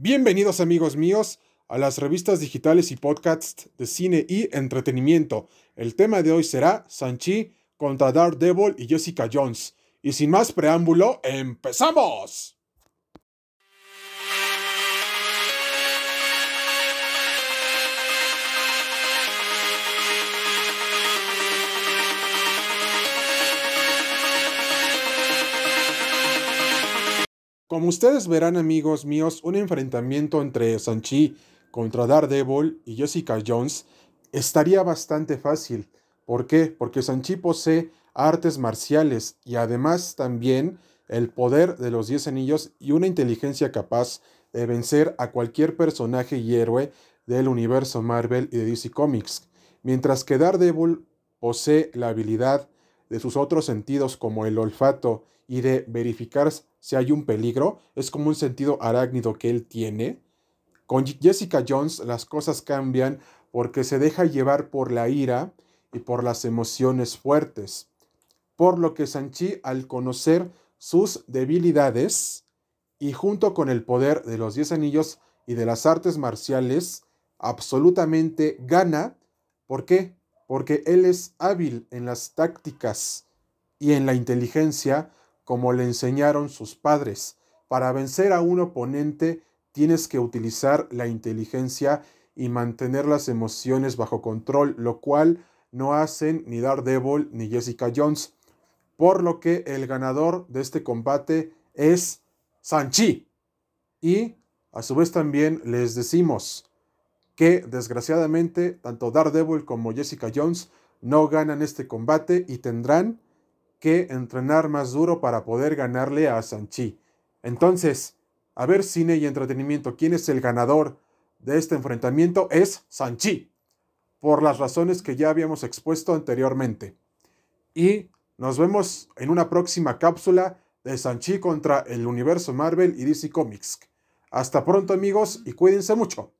Bienvenidos amigos míos a las revistas digitales y podcasts de cine y entretenimiento. El tema de hoy será Sanchi contra Daredevil y Jessica Jones. Y sin más preámbulo, ¡empezamos! Como ustedes verán amigos míos, un enfrentamiento entre Sanchi contra Daredevil y Jessica Jones estaría bastante fácil. ¿Por qué? Porque Sanchi posee artes marciales y además también el poder de los 10 anillos y una inteligencia capaz de vencer a cualquier personaje y héroe del universo Marvel y de DC Comics. Mientras que Daredevil posee la habilidad de sus otros sentidos como el olfato y de verificar si hay un peligro, es como un sentido arácnido que él tiene. Con Jessica Jones las cosas cambian porque se deja llevar por la ira y por las emociones fuertes. Por lo que Sanchi, al conocer sus debilidades y junto con el poder de los diez anillos y de las artes marciales, absolutamente gana. ¿Por qué? Porque él es hábil en las tácticas y en la inteligencia como le enseñaron sus padres. Para vencer a un oponente tienes que utilizar la inteligencia y mantener las emociones bajo control, lo cual no hacen ni Daredevil ni Jessica Jones. Por lo que el ganador de este combate es Sanchi. Y a su vez también les decimos que desgraciadamente tanto Daredevil como Jessica Jones no ganan este combate y tendrán que entrenar más duro para poder ganarle a Sanchi. Entonces, a ver cine y entretenimiento, ¿quién es el ganador de este enfrentamiento? Es Sanchi, por las razones que ya habíamos expuesto anteriormente. Y nos vemos en una próxima cápsula de Sanchi contra el universo Marvel y DC Comics. Hasta pronto amigos y cuídense mucho.